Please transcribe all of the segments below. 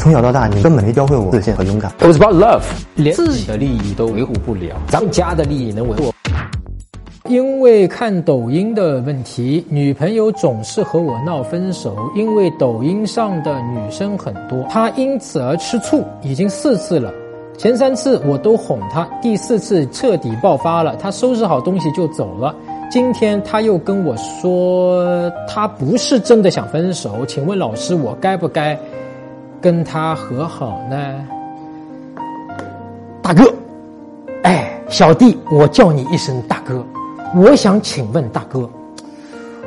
从小到大，你根本没教会我自信和勇敢。It was about love，连自己的利益都维护不了，咱们家的利益能维护？因为看抖音的问题，女朋友总是和我闹分手。因为抖音上的女生很多，她因此而吃醋，已经四次了。前三次我都哄她，第四次彻底爆发了，她收拾好东西就走了。今天她又跟我说，她不是真的想分手。请问老师，我该不该跟他和好呢？大哥，哎，小弟，我叫你一声大哥。我想请问大哥，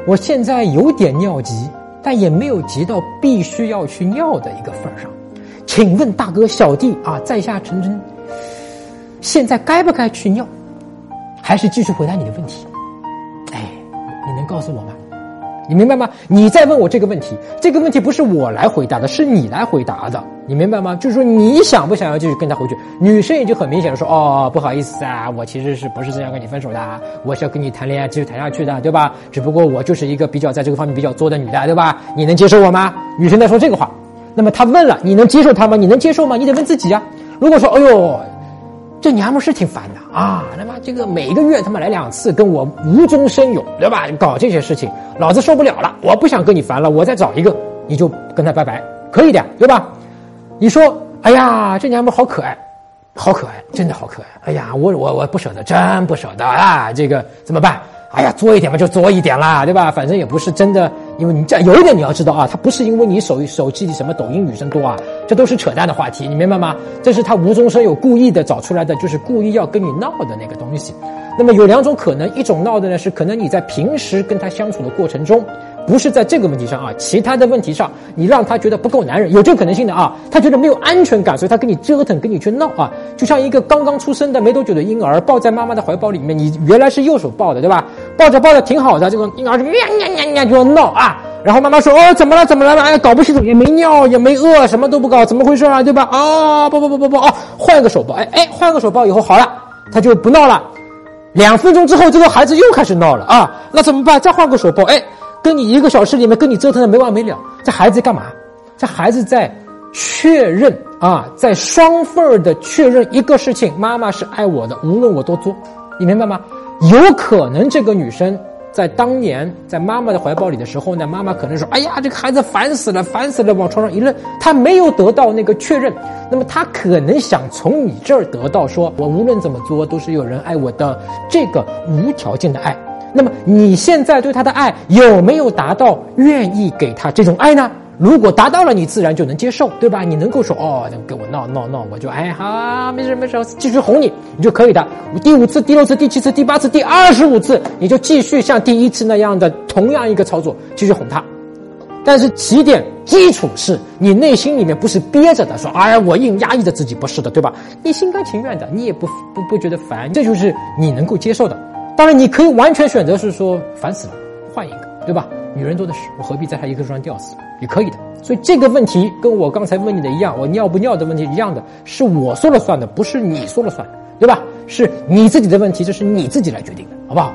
我现在有点尿急，但也没有急到必须要去尿的一个份上。请问大哥，小弟啊，在下陈真，现在该不该去尿？还是继续回答你的问题？哎，你能告诉我吗？你明白吗？你在问我这个问题，这个问题不是我来回答的，是你来回答的，你明白吗？就是说你想不想要继续跟他回去？女生也就很明显的说，哦，不好意思啊，我其实是不是这样跟你分手的？我是要跟你谈恋爱，继续谈下去的，对吧？只不过我就是一个比较在这个方面比较作的女的，对吧？你能接受我吗？女生在说这个话，那么他问了，你能接受他吗？你能接受吗？你得问自己啊。如果说，哎呦。这娘们是挺烦的啊！他妈这个每个月他妈来两次，跟我无中生有，对吧？搞这些事情，老子受不了了，我不想跟你烦了，我再找一个，你就跟他拜拜，可以的，对吧？你说，哎呀，这娘们好可爱，好可爱，真的好可爱！哎呀，我我我不舍得，真不舍得啊！这个怎么办？哎呀，作一点嘛，就作一点啦，对吧？反正也不是真的，因为你这有一点你要知道啊，他不是因为你手手机里什么抖音女生多啊，这都是扯淡的话题，你明白吗？这是他无中生有、故意的找出来的，就是故意要跟你闹的那个东西。那么有两种可能，一种闹的呢是可能你在平时跟他相处的过程中，不是在这个问题上啊，其他的问题上，你让他觉得不够男人，有这个可能性的啊，他觉得没有安全感，所以他跟你折腾，跟你去闹啊，就像一个刚刚出生的没多久的婴儿抱在妈妈的怀抱里面，你原来是右手抱的，对吧？抱着抱着挺好的，这个婴儿就喵喵喵喵就要闹啊，然后妈妈说哦怎么了怎么了？哎搞不清楚也没尿也没饿，什么都不搞，怎么回事啊？对吧？啊不不不不不哦，换个手抱，哎哎换个手抱以后好了，他就不闹了。两分钟之后，这个孩子又开始闹了啊！那怎么办？再换个手抱，哎，跟你一个小时里面跟你折腾的没完没了。这孩子干嘛？这孩子在确认啊，在双份儿的确认一个事情：妈妈是爱我的，无论我多作，你明白吗？有可能这个女生在当年在妈妈的怀抱里的时候呢，妈妈可能说：“哎呀，这个孩子烦死了，烦死了！”往床上一扔，他没有得到那个确认。那么他可能想从你这儿得到说，我无论怎么做都是有人爱我的这个无条件的爱。那么你现在对他的爱有没有达到愿意给他这种爱呢？如果达到了，你自然就能接受，对吧？你能够说哦，能跟我闹闹闹，我就哎好，没事没事，继续哄你，你就可以的。第五次、第六次、第七次、第八次、第二十五次，你就继续像第一次那样的同样一个操作，继续哄他。但是起点基础是你内心里面不是憋着的，说哎呀我硬压抑着自己，不是的，对吧？你心甘情愿的，你也不不不觉得烦，这就是你能够接受的。当然，你可以完全选择是说烦死了，换一个，对吧？女人多的是，我何必在她一棵树上吊死？也可以的。所以这个问题跟我刚才问你的一样，我尿不尿的问题一样的，是我说了算的，不是你说了算，对吧？是你自己的问题，这是你自己来决定的，好不好？